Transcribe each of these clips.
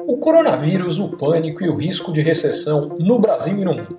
O coronavírus, o pânico e o risco de recessão no Brasil e no mundo.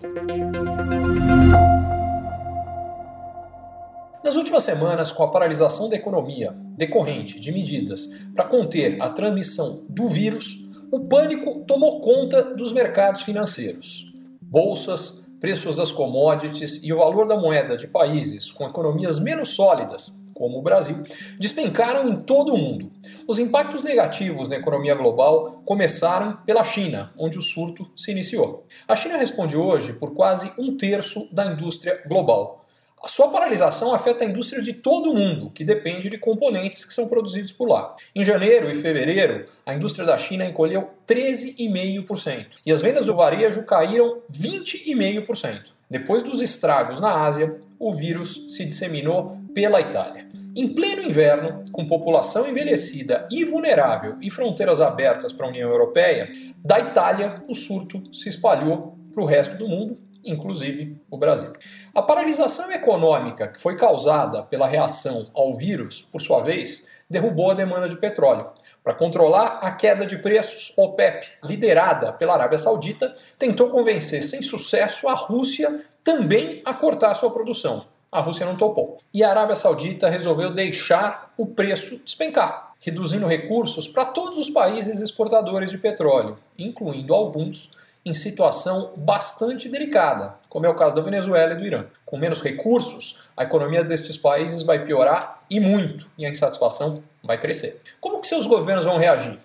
Nas últimas semanas, com a paralisação da economia decorrente de medidas para conter a transmissão do vírus, o pânico tomou conta dos mercados financeiros. Bolsas, preços das commodities e o valor da moeda de países com economias menos sólidas como o Brasil, despencaram em todo o mundo. Os impactos negativos na economia global começaram pela China, onde o surto se iniciou. A China responde hoje por quase um terço da indústria global. A sua paralisação afeta a indústria de todo o mundo, que depende de componentes que são produzidos por lá. Em janeiro e fevereiro, a indústria da China encolheu 13,5% e as vendas do varejo caíram 20,5%. Depois dos estragos na Ásia, o vírus se disseminou pela Itália. Em pleno inverno, com população envelhecida e vulnerável e fronteiras abertas para a União Europeia, da Itália o surto se espalhou para o resto do mundo, inclusive o Brasil. A paralisação econômica que foi causada pela reação ao vírus, por sua vez, derrubou a demanda de petróleo. Para controlar a queda de preços, a OPEP, liderada pela Arábia Saudita, tentou convencer sem sucesso a Rússia também a cortar sua produção. A Rússia não topou. E a Arábia Saudita resolveu deixar o preço despencar, reduzindo recursos para todos os países exportadores de petróleo, incluindo alguns em situação bastante delicada, como é o caso da Venezuela e do Irã. Com menos recursos, a economia destes países vai piorar e muito, e a insatisfação vai crescer. Como que seus governos vão reagir?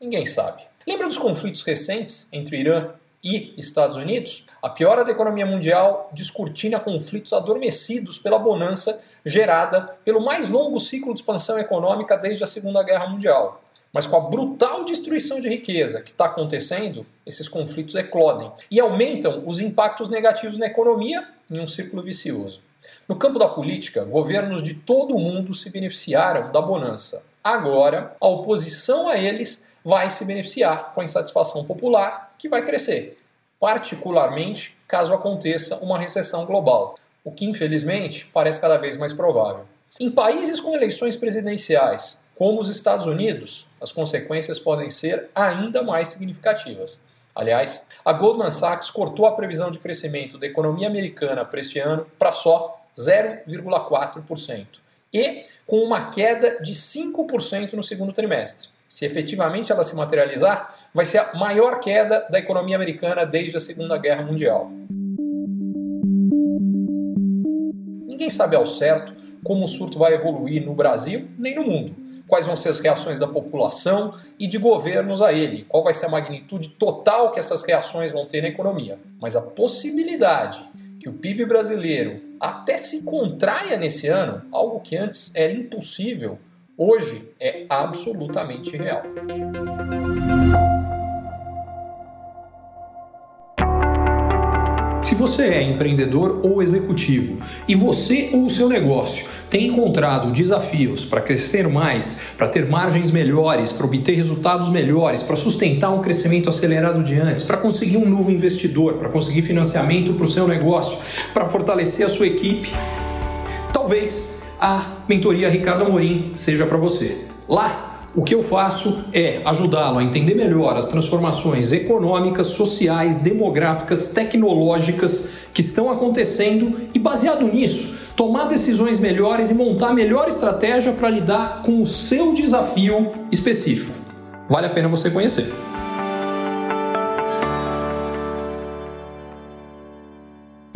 Ninguém sabe. Lembra dos conflitos recentes entre Irã e Estados Unidos, a piora da economia mundial descortina conflitos adormecidos pela bonança gerada pelo mais longo ciclo de expansão econômica desde a Segunda Guerra Mundial. Mas com a brutal destruição de riqueza que está acontecendo, esses conflitos eclodem e aumentam os impactos negativos na economia em um círculo vicioso. No campo da política, governos de todo o mundo se beneficiaram da bonança. Agora, a oposição a eles vai se beneficiar com a insatisfação popular, que vai crescer, particularmente caso aconteça uma recessão global, o que infelizmente parece cada vez mais provável. Em países com eleições presidenciais, como os Estados Unidos, as consequências podem ser ainda mais significativas. Aliás, a Goldman Sachs cortou a previsão de crescimento da economia americana para este ano para só 0,4% e com uma queda de 5% no segundo trimestre se efetivamente ela se materializar, vai ser a maior queda da economia americana desde a Segunda Guerra Mundial. Ninguém sabe ao certo como o surto vai evoluir no Brasil nem no mundo. Quais vão ser as reações da população e de governos a ele? Qual vai ser a magnitude total que essas reações vão ter na economia? Mas a possibilidade que o PIB brasileiro até se contraia nesse ano, algo que antes era impossível, hoje é absolutamente real. Se você é empreendedor ou executivo e você ou o seu negócio tem encontrado desafios para crescer mais, para ter margens melhores, para obter resultados melhores, para sustentar um crescimento acelerado de antes, para conseguir um novo investidor, para conseguir financiamento para o seu negócio, para fortalecer a sua equipe, talvez a mentoria Ricardo Amorim seja para você. Lá, o que eu faço é ajudá-lo a entender melhor as transformações econômicas, sociais, demográficas, tecnológicas que estão acontecendo e, baseado nisso, tomar decisões melhores e montar a melhor estratégia para lidar com o seu desafio específico. Vale a pena você conhecer.